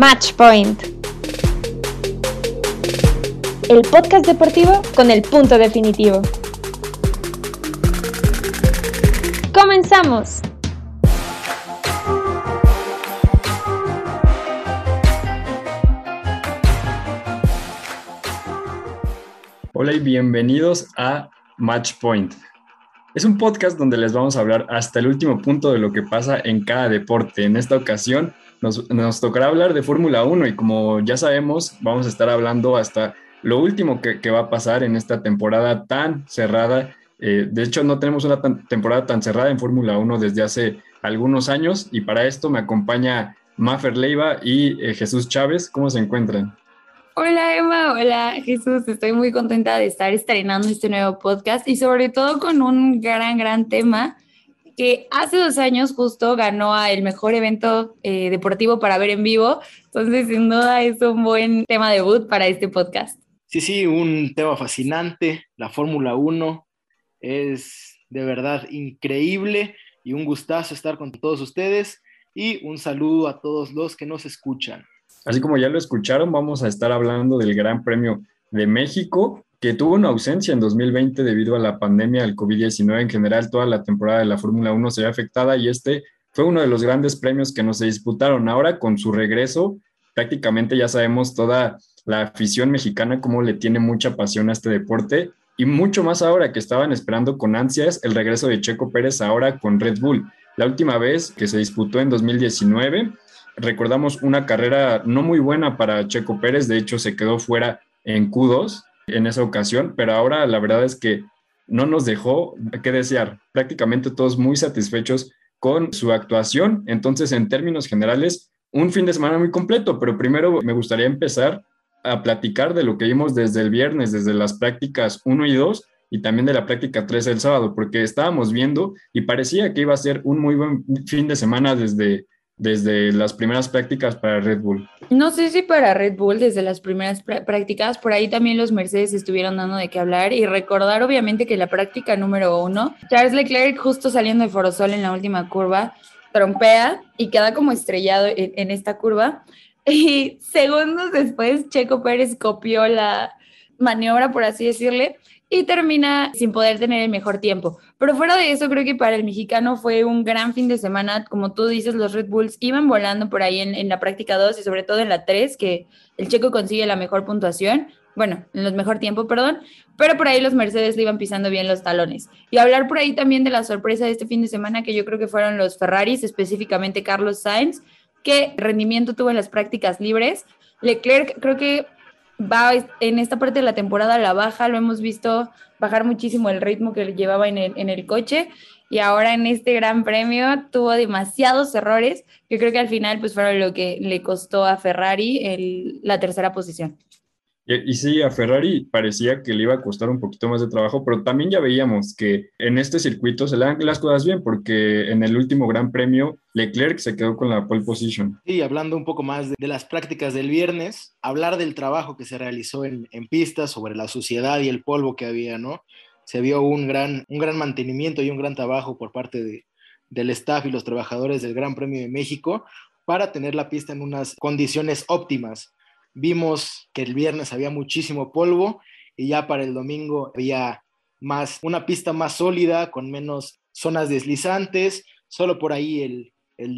Match Point. El podcast deportivo con el punto definitivo. ¡Comenzamos! Hola y bienvenidos a Match Point. Es un podcast donde les vamos a hablar hasta el último punto de lo que pasa en cada deporte. En esta ocasión nos, tocará hablar de Fórmula 1 y como ya sabemos, vamos a estar hablando hasta lo último que, va a pasar en esta temporada tan cerrada. Eh, de hecho, no tenemos una temporada tan cerrada en Fórmula 1 desde hace algunos años y para esto me acompaña Maffer Leiva y eh, Jesús Chávez. ¿Cómo se encuentran? Hola Emma, hola Jesús, estoy muy contenta de estar estrenando este nuevo podcast y sobre todo con un gran, gran tema que hace dos años justo ganó a el mejor evento eh, deportivo para ver en vivo, entonces sin duda es un buen tema debut para este podcast. Sí, sí, un tema fascinante, la Fórmula 1 es de verdad increíble y un gustazo estar con todos ustedes y un saludo a todos los que nos escuchan. Así como ya lo escucharon, vamos a estar hablando del Gran Premio de México, que tuvo una ausencia en 2020 debido a la pandemia del COVID-19. En general, toda la temporada de la Fórmula 1 se ve afectada y este fue uno de los grandes premios que no se disputaron. Ahora, con su regreso, prácticamente ya sabemos toda la afición mexicana cómo le tiene mucha pasión a este deporte y mucho más ahora que estaban esperando con ansias el regreso de Checo Pérez ahora con Red Bull. La última vez que se disputó en 2019 recordamos una carrera no muy buena para Checo Pérez, de hecho se quedó fuera en Q2 en esa ocasión, pero ahora la verdad es que no nos dejó que desear, prácticamente todos muy satisfechos con su actuación, entonces en términos generales, un fin de semana muy completo, pero primero me gustaría empezar a platicar de lo que vimos desde el viernes, desde las prácticas 1 y 2 y también de la práctica 3 el sábado, porque estábamos viendo y parecía que iba a ser un muy buen fin de semana desde desde las primeras prácticas para Red Bull. No sé si para Red Bull desde las primeras prácticas, por ahí también los Mercedes estuvieron dando de qué hablar y recordar obviamente que la práctica número uno, Charles Leclerc justo saliendo de Forosol en la última curva, trompea y queda como estrellado en, en esta curva y segundos después Checo Pérez copió la maniobra, por así decirle, y termina sin poder tener el mejor tiempo. Pero fuera de eso, creo que para el mexicano fue un gran fin de semana. Como tú dices, los Red Bulls iban volando por ahí en, la práctica 2 y sobre todo en la 3, que el checo consigue la mejor puntuación. Bueno, en los mejor tiempo, perdón. Pero por ahí los Mercedes le iban pisando bien los talones. Y hablar por ahí también de la sorpresa de este fin de semana, que yo creo que fueron los Ferraris, específicamente Carlos Sainz, que rendimiento tuvo en las prácticas libres. Leclerc creo que va en esta parte de la temporada la baja, lo hemos visto bajar muchísimo el ritmo que llevaba en el, en el coche y ahora en este gran premio tuvo demasiados errores que creo que al final pues fueron lo que le costó a Ferrari la tercera posición. Y, sí, a Ferrari parecía que le iba a costar un poquito más de trabajo, pero también ya veíamos que en este circuito se le dan las cosas bien, porque en el último Gran Premio Leclerc se quedó con la pole position. Sí, hablando un poco más de, las prácticas del viernes, hablar del trabajo que se realizó en, en pistas, sobre la suciedad y el polvo que había, ¿no? Se vio un gran, un gran mantenimiento y un gran trabajo por parte de, del staff y los trabajadores del Gran Premio de México para tener la pista en unas condiciones óptimas Vimos que el viernes había muchísimo polvo y ya para el domingo había más, una pista más sólida, con menos zonas deslizantes, solo por ahí el,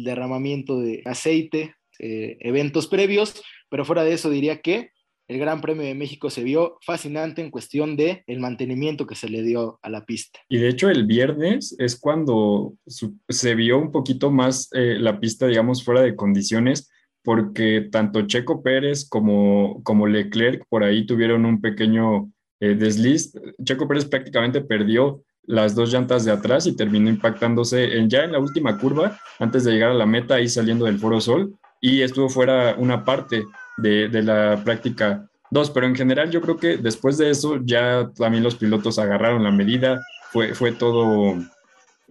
derramamiento de aceite, eh, eventos previos, pero fuera de eso diría que el Gran Premio de México se vio fascinante en cuestión de el mantenimiento que se le dio a la pista. Y de hecho el viernes es cuando se vio un poquito más eh, la pista, digamos, fuera de condiciones, porque tanto Checo Pérez como, como Leclerc por ahí tuvieron un pequeño eh, desliz. Checo Pérez prácticamente perdió las dos llantas de atrás y terminó impactándose en, ya en la última curva, antes de llegar a la meta, ahí saliendo del Foro Sol, y estuvo fuera una parte de, de la práctica 2, pero en general yo creo que después de eso ya también los pilotos agarraron la medida, fue, fue todo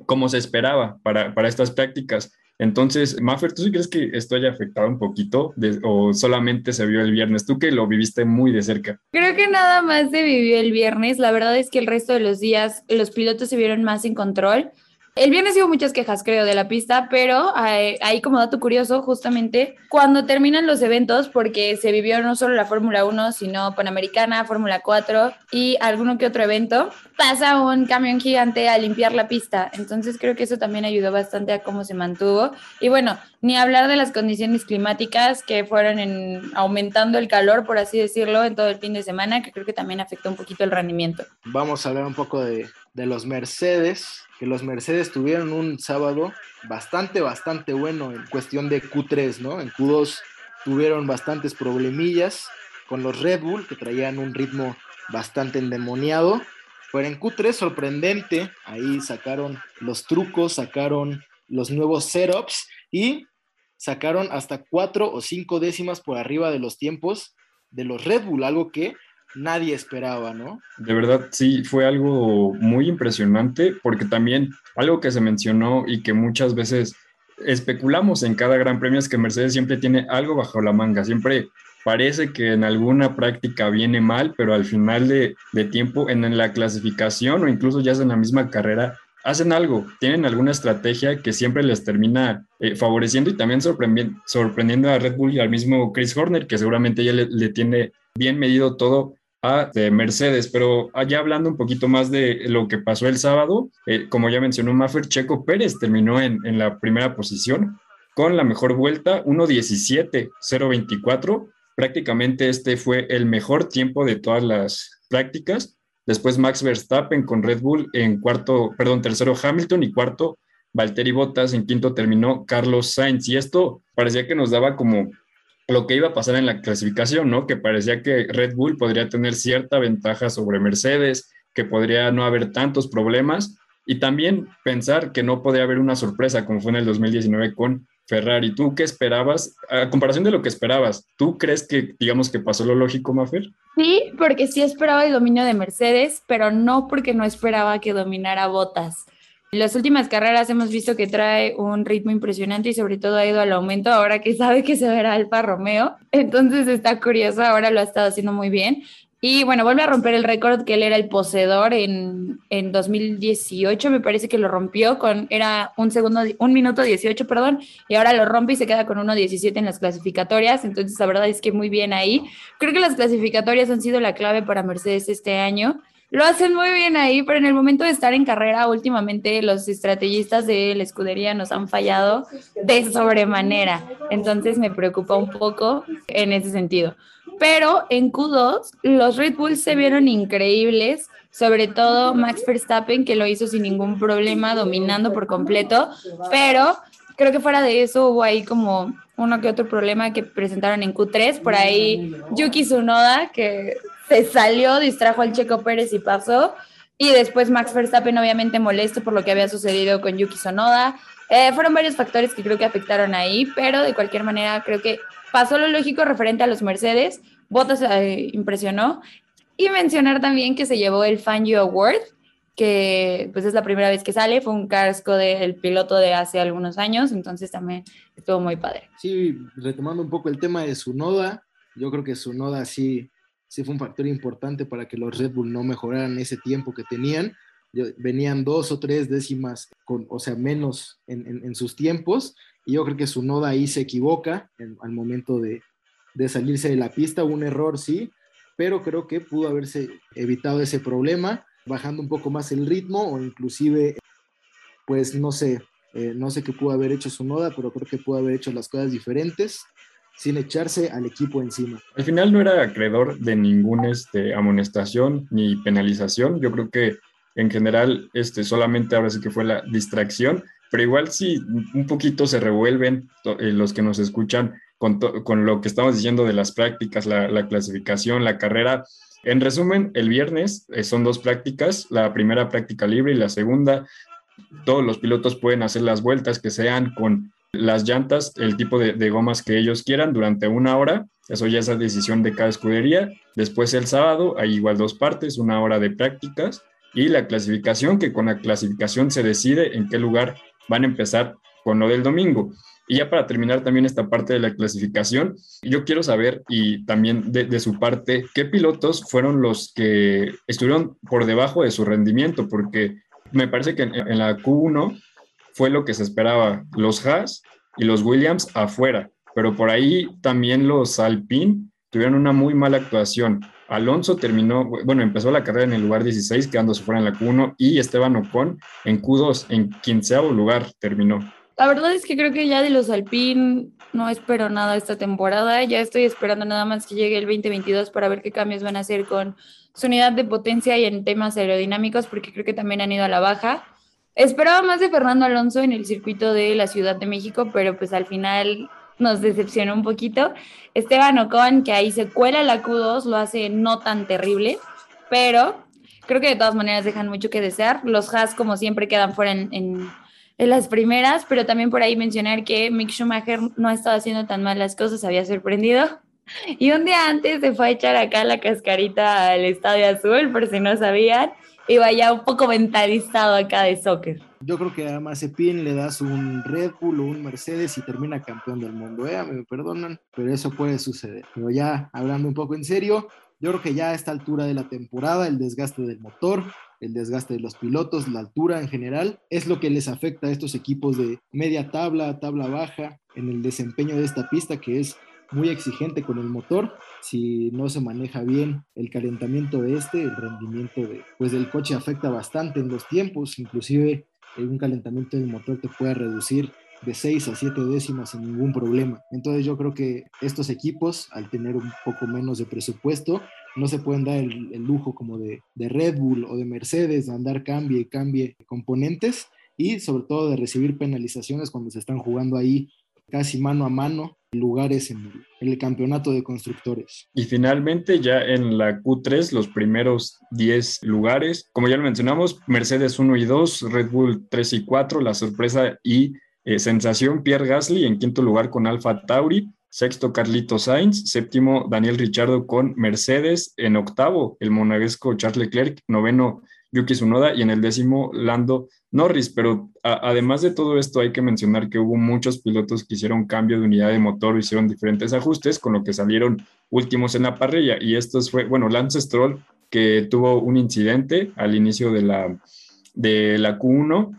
como se esperaba para, para estas prácticas. Entonces, Maffer, ¿tú sí crees que esto haya afectado un poquito o solamente se vio el viernes? Tú que lo viviste muy de cerca. Creo que nada más se vivió el viernes. La verdad es que el resto de los días los pilotos se vieron más en control. El viernes hubo muchas quejas, creo, de la pista, pero eh, ahí como dato curioso, justamente cuando terminan los eventos, porque se vivió no solo la Fórmula 1, sino Panamericana, Fórmula 4 y alguno que otro evento, pasa un camión gigante a limpiar la pista. Entonces creo que eso también ayudó bastante a cómo se mantuvo. Y bueno, ni hablar de las condiciones climáticas que fueron en, aumentando el calor, por así decirlo, en todo el fin de semana, que creo que también afectó un poquito el rendimiento. Vamos a hablar un poco de, de los Mercedes, que los Mercedes tuvieron un sábado bastante, bastante bueno en cuestión de Q3, ¿no? En Q2 tuvieron bastantes problemillas con los Red Bull, que traían un ritmo bastante endemoniado. Pero en Q3 sorprendente, ahí sacaron los trucos, sacaron los nuevos setups y sacaron hasta cuatro o cinco décimas por arriba de los tiempos de los Red Bull, algo que nadie esperaba, ¿no? De verdad, sí, fue algo muy impresionante porque también algo que se mencionó y que muchas veces especulamos en cada gran premio es que Mercedes siempre tiene algo bajo la manga, siempre parece que en alguna práctica viene mal, pero al final de, tiempo en, la clasificación o incluso ya en la misma carrera, hacen algo, tienen alguna estrategia que siempre les termina eh, favoreciendo y también sorprendiendo, a Red Bull y al mismo Chris Horner, que seguramente ya le tiene bien medido todo a de Mercedes, pero allá hablando un poquito más de lo que pasó el sábado, eh, como ya mencionó Maffer, Checo Pérez terminó en, en la primera posición con la mejor vuelta, 1.17.024. Prácticamente este fue el mejor tiempo de todas las prácticas. Después Max Verstappen con Red Bull en cuarto, perdón, tercero Hamilton y cuarto Valtteri Bottas, en quinto terminó Carlos Sainz. Y esto parecía que nos daba como lo que iba a pasar en la clasificación, ¿no? Que parecía que Red Bull podría tener cierta ventaja sobre Mercedes, que podría no haber tantos problemas y también pensar que no podría haber una sorpresa como fue en el 2019 con Ferrari. ¿Tú qué esperabas? A comparación de lo que esperabas, ¿tú crees que, digamos, que pasó lo lógico, Mafer? Sí, porque sí esperaba el dominio de Mercedes, pero no porque no esperaba que dominara Botas. Las últimas carreras hemos visto que trae un ritmo impresionante y sobre todo ha ido al aumento ahora que sabe que se verá Alfa Romeo. Entonces está curioso, ahora lo ha estado haciendo muy bien. Y bueno, vuelve a romper el récord que él era el poseedor en, en 2018, me parece que lo rompió con, era un segundo, un minuto 18, perdón, y ahora lo rompe y se queda con 1.17 en las clasificatorias, entonces la verdad es que muy bien ahí. Creo que las clasificatorias han sido la clave para Mercedes este año lo hacen muy bien ahí, pero en el momento de estar en carrera, últimamente los estrategistas de la escudería nos han fallado de sobremanera. Entonces me preocupa un poco en ese sentido. Pero en Q2, los Red Bulls se vieron increíbles, sobre todo Max Verstappen, que lo hizo sin ningún problema, dominando por completo. Pero creo que fuera de eso hubo ahí como uno que otro problema que presentaron en Q3. Por ahí Yuki Tsunoda, que se salió, distrajo al Checo Pérez y pasó. Y después Max Verstappen obviamente molesto por lo que había sucedido con Yuki Sonoda. Eh, fueron varios factores que creo que afectaron ahí, pero de cualquier manera creo que pasó lo lógico referente a los Mercedes. Bottas eh, impresionó. Y mencionar también que se llevó el Fan You Award, que pues es la primera vez que sale, fue un casco del piloto de hace algunos años, entonces también estuvo muy padre. Sí, retomando un poco el tema de su noda, yo creo que su noda sí sí fue un factor importante para que los Red Bull no mejoraran ese tiempo que tenían. Venían dos o tres décimas, con, o sea, menos en, sus tiempos, y yo creo que su noda ahí se equivoca al momento de, de salirse de la pista, un error sí, pero creo que pudo haberse evitado ese problema, bajando un poco más el ritmo o inclusive, pues no sé, eh, no sé qué pudo haber hecho su noda, pero creo que pudo haber hecho las cosas diferentes sin echarse al equipo encima. Al final no era acreedor de ninguna este, amonestación ni penalización. Yo creo que en general este, solamente ahora sí que fue la distracción, pero igual sí un poquito se revuelven eh, los que nos escuchan con, lo que estamos diciendo de las prácticas, la, la clasificación, la carrera. En resumen, el viernes eh, son dos prácticas, la primera práctica libre y la segunda. Todos los pilotos pueden hacer las vueltas que sean con las llantas, el tipo de, gomas que ellos quieran durante una hora. Eso ya es la decisión de cada escudería. Después el sábado hay igual dos partes, una hora de prácticas y la clasificación, que con la clasificación se decide en qué lugar van a empezar con lo del domingo. Y ya para terminar también esta parte de la clasificación, yo quiero saber y también de, su parte, ¿qué pilotos fueron los que estuvieron por debajo de su rendimiento? Porque me parece que en, la Q1 fue lo que se esperaba, los Haas y los Williams afuera, pero por ahí también los Alpine tuvieron una muy mala actuación. Alonso terminó, bueno, empezó la carrera en el lugar 16, quedándose fuera en la Q1, y Esteban Ocon en Q2, en quinceavo lugar terminó. La verdad es que creo que ya de los Alpine no espero nada esta temporada. Ya estoy esperando nada más que llegue el 2022 para ver qué cambios van a hacer con su unidad de potencia y en temas aerodinámicos, porque creo que también han ido a la baja. Esperaba más de Fernando Alonso en el circuito de la Ciudad de México, pero pues al final nos decepcionó un poquito. Esteban Ocon, que ahí se cuela la Q2, lo hace no tan terrible, pero creo que de todas maneras dejan mucho que desear. Los Haas, como siempre, quedan fuera en, las primeras, pero también por ahí mencionar que Mick Schumacher no ha estado haciendo tan mal las cosas, había sorprendido. Y un día antes se fue a echar acá la cascarita al Estadio Azul, por si no sabían, y vaya un poco mentalizado acá de soccer. Yo creo que a Mazepin le das un Red Bull o un Mercedes y termina campeón del mundo, ¿eh? Me perdonan, pero eso puede suceder. Pero ya hablando un poco en serio, yo creo que ya a esta altura de la temporada, el desgaste del motor, el desgaste de los pilotos, la altura en general, es lo que les afecta a estos equipos de media tabla, tabla baja, en el desempeño de esta pista que es muy exigente con el motor. Si no se maneja bien el calentamiento de este, el rendimiento de, pues del coche afecta bastante en los tiempos, inclusive un calentamiento del motor te puede reducir de 6 a 7 décimas sin ningún problema. Entonces yo creo que estos equipos, al tener un poco menos de presupuesto, no se pueden dar el, lujo como de, Red Bull o de Mercedes de andar cambie y cambie componentes y sobre todo de recibir penalizaciones cuando se están jugando ahí casi mano a mano lugares en, el campeonato de constructores. Y finalmente ya en la Q3 los primeros 10 lugares, como ya lo mencionamos, Mercedes 1 y 2, Red Bull 3 y 4, la sorpresa y eh, sensación Pierre Gasly en quinto lugar con Alfa Tauri, Sexto, Carlito Sainz. Séptimo, Daniel Richardo con Mercedes. En octavo, el monaguesco Charles Leclerc. Noveno, Yuki Tsunoda. Y en el décimo, Lando Norris. Pero además de todo esto, hay que mencionar que hubo muchos pilotos que hicieron cambio de unidad de motor, hicieron diferentes ajustes, con lo que salieron últimos en la parrilla. Y estos fue, bueno, Lance Stroll, que tuvo un incidente al inicio de la, de la Q1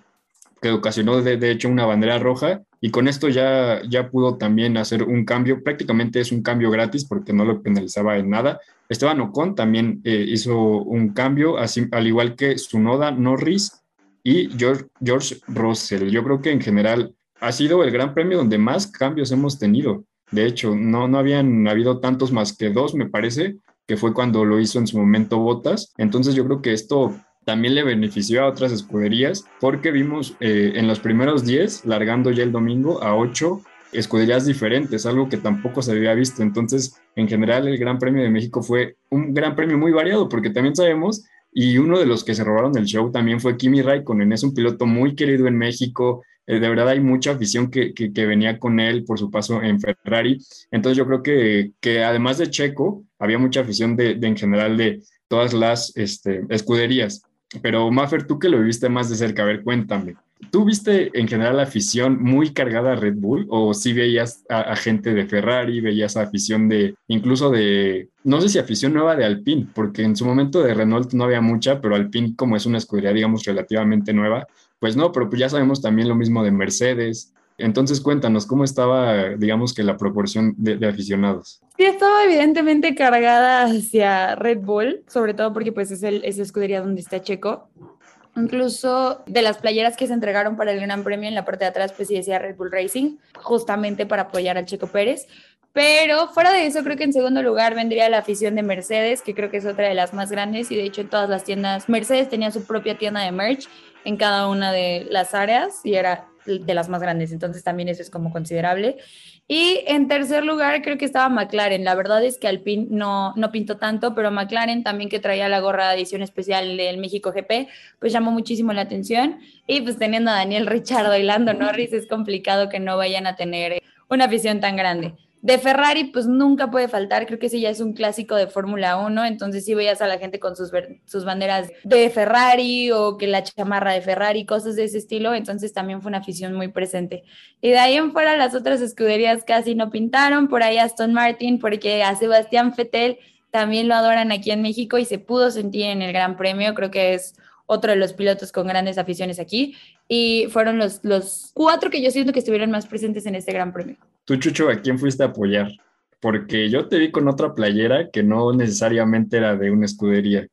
que ocasionó de, de, hecho una bandera roja y con esto ya, ya pudo también hacer un cambio, prácticamente es un cambio gratis porque no lo penalizaba en nada. Esteban Ocon también eh, hizo un cambio, así, al igual que Sunoda, Norris y George, George Russell. Yo creo que en general ha sido el gran premio donde más cambios hemos tenido. De hecho, no, no habían habido tantos más que dos, me parece, que fue cuando lo hizo en su momento Botas. Entonces yo creo que esto también le benefició a otras escuderías porque vimos eh, en los primeros 10, largando ya el domingo, a 8 escuderías diferentes, algo que tampoco se había visto. Entonces, en general, el Gran Premio de México fue un gran premio muy variado porque también sabemos, y uno de los que se robaron el show también fue Kimi Raikkonen, es un piloto muy querido en México. Eh, de verdad hay mucha afición que, que, venía con él por su paso en Ferrari. Entonces yo creo que, que además de Checo, había mucha afición de, de en general de todas las este, escuderías. Pero Maffer, tú que lo viste más de cerca, a ver, cuéntame. ¿Tú viste en general la afición muy cargada a Red Bull o sí veías a, gente de Ferrari, veías a afición de, incluso de, no sé si afición nueva de Alpine, porque en su momento de Renault no había mucha, pero Alpine como es una escudería, digamos, relativamente nueva, pues no, pero pues ya sabemos también lo mismo de Mercedes, entonces cuéntanos, ¿cómo estaba, digamos que la proporción de, aficionados? Sí, estaba evidentemente cargada hacia Red Bull, sobre todo porque pues es, el, es escudería donde está Checo. Incluso de las playeras que se entregaron para el Gran Premio en la parte de atrás, pues sí decía Red Bull Racing, justamente para apoyar a Checo Pérez. Pero fuera de eso, creo que en segundo lugar vendría la afición de Mercedes, que creo que es otra de las más grandes y de hecho en todas las tiendas, Mercedes tenía su propia tienda de merch en cada una de las áreas y era de las más grandes, entonces también eso es como considerable. Y en tercer lugar creo que estaba McLaren, la verdad es que Alpine no, no pintó tanto, pero McLaren también que traía la gorra de edición especial del México GP, pues llamó muchísimo la atención y pues teniendo a Daniel Richardo y Lando Norris es complicado que no vayan a tener una afición tan grande. De Ferrari, pues nunca puede faltar, creo que ese ya es un clásico de Fórmula 1, entonces sí veías a la gente con sus, sus banderas de Ferrari o que la chamarra de Ferrari, cosas de ese estilo, entonces también fue una afición muy presente. Y de ahí en fuera las otras escuderías casi no pintaron, por ahí Aston Martin, porque a Sebastián Fettel también lo adoran aquí en México y se pudo sentir en el Gran Premio, creo que es otro de los pilotos con grandes aficiones aquí, y fueron los, los cuatro que yo siento que estuvieron más presentes en este Gran Premio. Tú, Chucho, ¿a quién fuiste a apoyar? Porque yo te vi con otra playera que no necesariamente era de una escudería.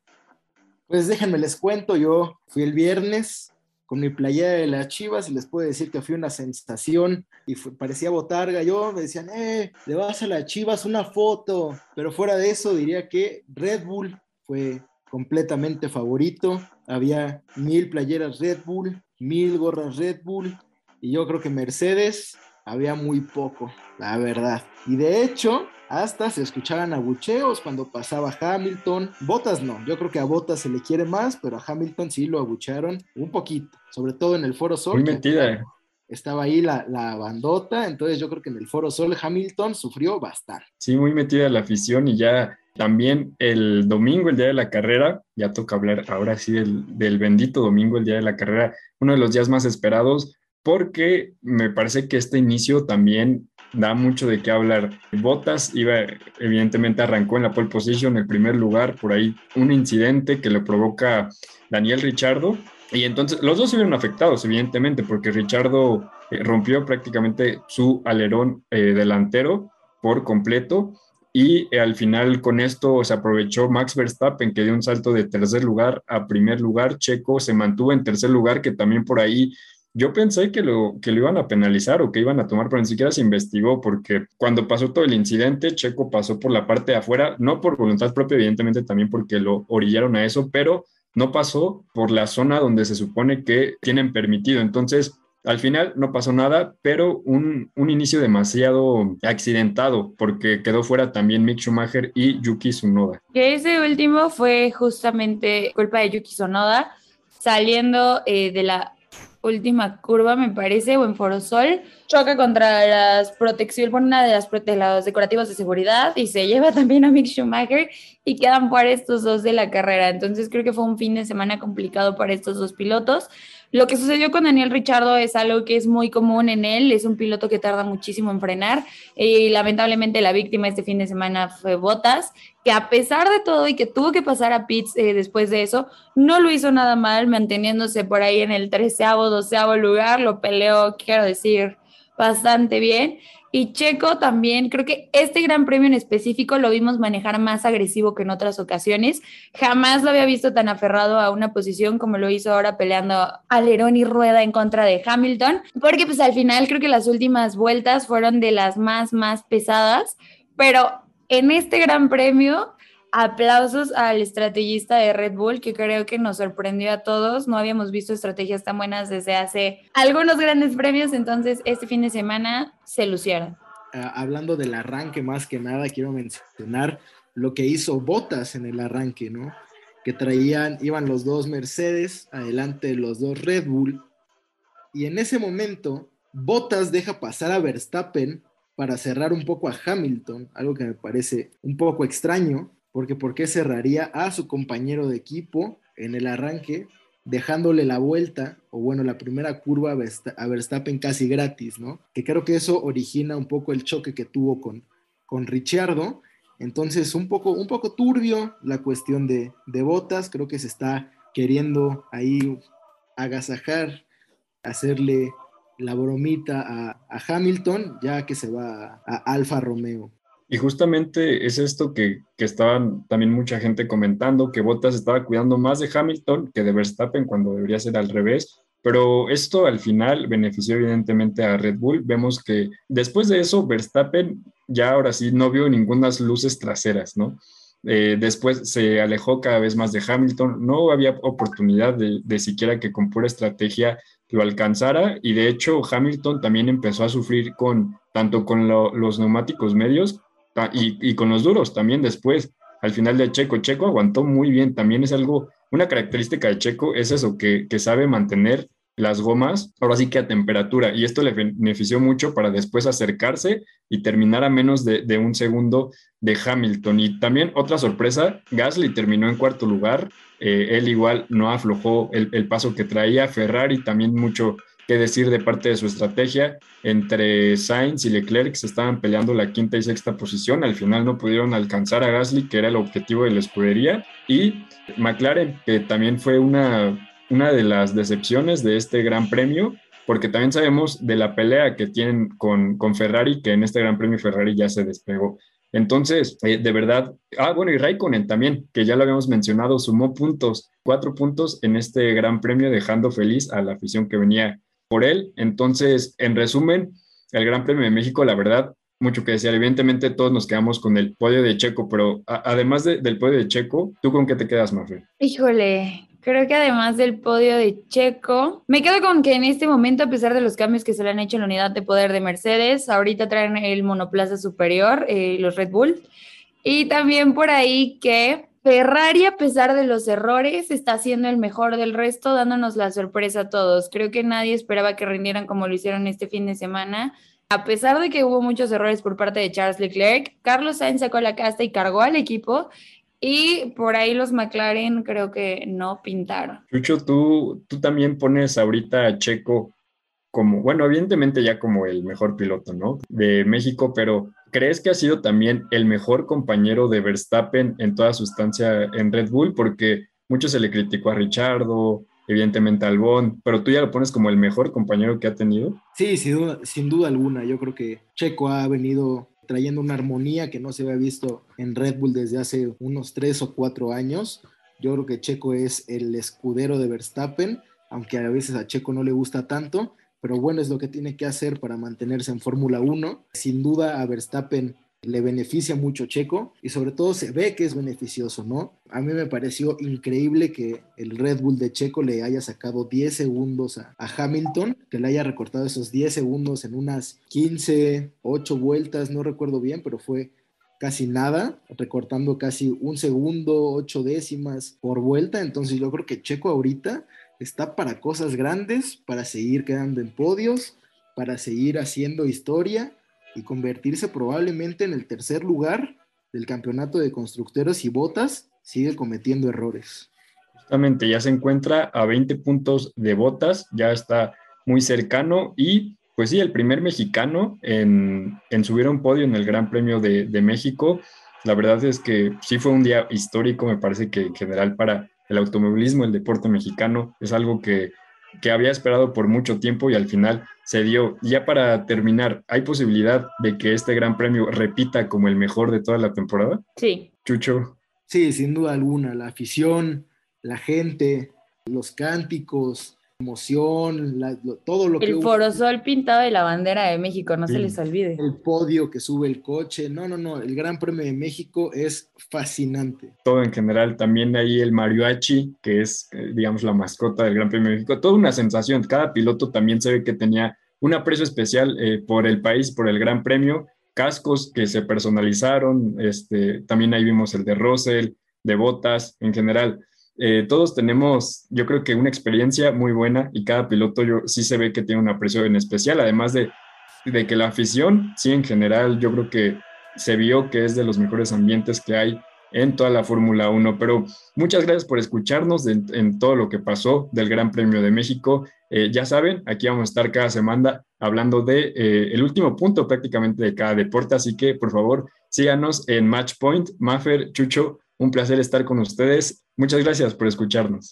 Pues déjenme les cuento, yo fui el viernes con mi playera de las Chivas y les puedo decir que fue una sensación y parecía botarga. Yo me decían, eh, le vas a las Chivas una foto, pero fuera de eso diría que Red Bull fue completamente favorito. Había mil playeras Red Bull, mil gorras Red Bull y yo creo que Mercedes había muy poco, la verdad. Y de hecho, hasta se escuchaban abucheos cuando pasaba Hamilton. Botas no, yo creo que a Botas se le quiere más, pero a Hamilton sí lo abuchearon un poquito, sobre todo en el Foro Sol. Muy mentira. Estaba ahí la, la, bandota, entonces yo creo que en el Foro Sol Hamilton sufrió bastante. Sí, muy metida la afición y ya también el domingo, el día de la carrera, ya toca hablar ahora sí del, del bendito domingo, el día de la carrera, uno de los días más esperados porque me parece que este inicio también da mucho de qué hablar. Botas iba, evidentemente arrancó en la pole position, el primer lugar, por ahí un incidente que le provoca Daniel Richardo. Y entonces los dos se vieron afectados, evidentemente, porque Richardo eh, rompió prácticamente su alerón eh, delantero por completo. Y eh, al final con esto se aprovechó Max Verstappen, que dio un salto de tercer lugar a primer lugar. Checo se mantuvo en tercer lugar, que también por ahí yo pensé que lo, que lo iban a penalizar o que iban a tomar, pero ni siquiera se investigó porque cuando pasó todo el incidente, Checo pasó por la parte de afuera, no por voluntad propia, evidentemente también porque lo orillaron a eso, pero no pasó por la zona donde se supone que tienen permitido. Entonces, al final no pasó nada, pero un, un, inicio demasiado accidentado porque quedó fuera también Mick Schumacher y Yuki Tsunoda. Que ese último fue justamente culpa de Yuki Tsunoda saliendo eh, de la última curva, me parece, o en Forosol, choca contra las protección, una de las los decorativos de seguridad y se lleva también a Mick Schumacher y quedan fuera estos dos de la carrera. Entonces creo que fue un fin de semana complicado para estos dos pilotos. Lo que sucedió con Daniel Richardo es algo que es muy común en él, es un piloto que tarda muchísimo en frenar y lamentablemente la víctima este fin de semana fue Botas, que a pesar de todo y que tuvo que pasar a pits eh, después de eso, no lo hizo nada mal, manteniéndose por ahí en el treceavo, doceavo lugar, lo peleó, quiero decir, bastante bien. Y Checo también, creo que este gran premio en específico lo vimos manejar más agresivo que en otras ocasiones. Jamás lo había visto tan aferrado a una posición como lo hizo ahora peleando alerón y rueda en contra de Hamilton, porque pues al final creo que las últimas vueltas fueron de las más, más pesadas, pero en este gran premio aplausos al estrategista de Red Bull, que creo que nos sorprendió a todos. No habíamos visto estrategias tan buenas desde hace algunos grandes premios, entonces este fin de semana se lucieron. Ah, hablando del arranque, más que nada, quiero mencionar lo que hizo Botas en el arranque, ¿no? Que traían, iban los dos Mercedes, adelante los dos Red Bull, y en ese momento Botas deja pasar a Verstappen para cerrar un poco a Hamilton, algo que me parece un poco extraño, porque ¿por qué cerraría a su compañero de equipo en el arranque, dejándole la vuelta, o bueno, la primera curva a Verstappen casi gratis, ¿no? Que creo que eso origina un poco el choque que tuvo con, con Ricciardo. Entonces, un poco, un poco turbio la cuestión de, de botas, creo que se está queriendo ahí agasajar, hacerle la bromita a, a Hamilton, ya que se va a Alfa Romeo. Y justamente es esto que, que estaban también mucha gente comentando, que Bottas estaba cuidando más de Hamilton que de Verstappen cuando debería ser al revés. Pero esto al final benefició evidentemente a Red Bull. Vemos que después de eso, Verstappen ya ahora sí no vio ninguna luces traseras, ¿no? Eh, después se alejó cada vez más de Hamilton. No había oportunidad de, de siquiera que con pura estrategia lo alcanzara. Y de hecho, Hamilton también empezó a sufrir con tanto con los neumáticos medios y, con los duros también después, al final de Checo. Checo aguantó muy bien, también es algo, una característica de Checo es eso, que, que sabe mantener las gomas, ahora sí que a temperatura, y esto le benefició mucho para después acercarse y terminar a menos de, un segundo de Hamilton. Y también otra sorpresa, Gasly terminó en cuarto lugar, eh, él igual no aflojó el, el, paso que traía, Ferrari también mucho qué decir de parte de su estrategia. Entre Sainz y Leclerc se estaban peleando la quinta y sexta posición. Al final no pudieron alcanzar a Gasly, que era el objetivo de la escudería. Y McLaren, que también fue una, una de las decepciones de este gran premio, porque también sabemos de la pelea que tienen con, con Ferrari, que en este gran premio Ferrari ya se despegó. Entonces, eh, de verdad, ah, bueno, y Raikkonen también, que ya lo habíamos mencionado, sumó puntos, cuatro puntos en este gran premio, dejando feliz a la afición que venía por él. Entonces, en resumen, el Gran Premio de México, la verdad, mucho que decir. Evidentemente, todos nos quedamos con el podio de Checo, pero además del podio de Checo, ¿tú con qué te quedas, Mafe? Híjole, Creo que además del podio de Checo, me quedo con que en este momento, a pesar de los cambios que se le han hecho en la unidad de poder de Mercedes, ahorita traen el monoplaza superior, eh, los Red Bull, y también por ahí que Ferrari, a pesar de los errores, está siendo el mejor del resto, dándonos la sorpresa a todos. Creo que nadie esperaba que rindieran como lo hicieron este fin de semana. A pesar de que hubo muchos errores por parte de Charles Leclerc, Carlos Sainz sacó la casta y cargó al equipo y por ahí los McLaren creo que no pintaron. Chucho, tú, tú también pones ahorita a Checo como, bueno, evidentemente ya como el mejor piloto, ¿no? De México, pero ¿crees que ha sido también el mejor compañero de Verstappen en toda su estancia en Red Bull? Porque mucho se le criticó a Richardo, evidentemente a Albón, pero tú ya lo pones como el mejor compañero que ha tenido. Sí, sin duda, sin duda alguna. Yo creo que Checo ha venido trayendo una armonía que no se había visto en Red Bull desde hace unos tres o cuatro años. Yo creo que Checo es el escudero de Verstappen, aunque a veces a Checo no le gusta tanto, pero bueno, es lo que tiene que hacer para mantenerse en Fórmula 1. Sin duda a Verstappen le beneficia mucho Checo y sobre todo se ve que es beneficioso, ¿no? A mí me pareció increíble que el Red Bull de Checo le haya sacado 10 segundos a, Hamilton, que le haya recortado esos 10 segundos en unas 15, 8 vueltas, no recuerdo bien, pero fue casi nada, recortando casi un segundo, 8 décimas por vuelta. Entonces yo creo que Checo ahorita está para cosas grandes, para seguir quedando en podios, para seguir haciendo historia y convertirse probablemente en el tercer lugar del campeonato de constructores y botas, sigue cometiendo errores. Justamente, ya se encuentra a 20 puntos de botas, ya está muy cercano y pues sí, el primer mexicano en, subir a un podio en el Gran Premio de, de, México. La verdad es que sí fue un día histórico, me parece que en general para el automovilismo, el deporte mexicano, es algo que que había esperado por mucho tiempo y al final se dio. Ya para terminar, ¿hay posibilidad de que este gran premio repita como el mejor de toda la temporada? Sí. Chucho. Sí, sin duda alguna. La afición, la gente, los cánticos, emoción, todo lo que... El forosol pintado de la bandera de México, no se les olvide. El podio que sube el coche, no, no, no, el Gran Premio de México es fascinante. Todo en general, también ahí el mariachi, que es, eh, digamos, la mascota del Gran Premio de México, toda una sensación, cada piloto también se ve que tenía un aprecio especial eh, por el país, por el Gran Premio, cascos que se personalizaron, este, también ahí vimos el de Russell, de Botas, en general eh, todos tenemos, yo creo que una experiencia muy buena y cada piloto yo, sí se ve que tiene un aprecio en especial, además de, de que la afición, sí, en general, yo creo que se vio que es de los mejores ambientes que hay en toda la Fórmula 1. Pero muchas gracias por escucharnos en todo lo que pasó del Gran Premio de México. Eh, ya saben, aquí vamos a estar cada semana hablando de eh, el último punto prácticamente de cada deporte, así que por favor síganos en Matchpoint, Maffer, Chucho, un placer estar con ustedes. Muchas gracias por escucharnos.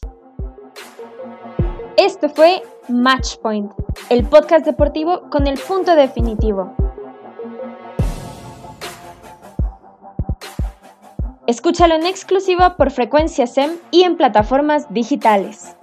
Esto fue Matchpoint, el podcast deportivo con el punto definitivo. Escúchalo en exclusiva por frecuencia SEM y en plataformas digitales.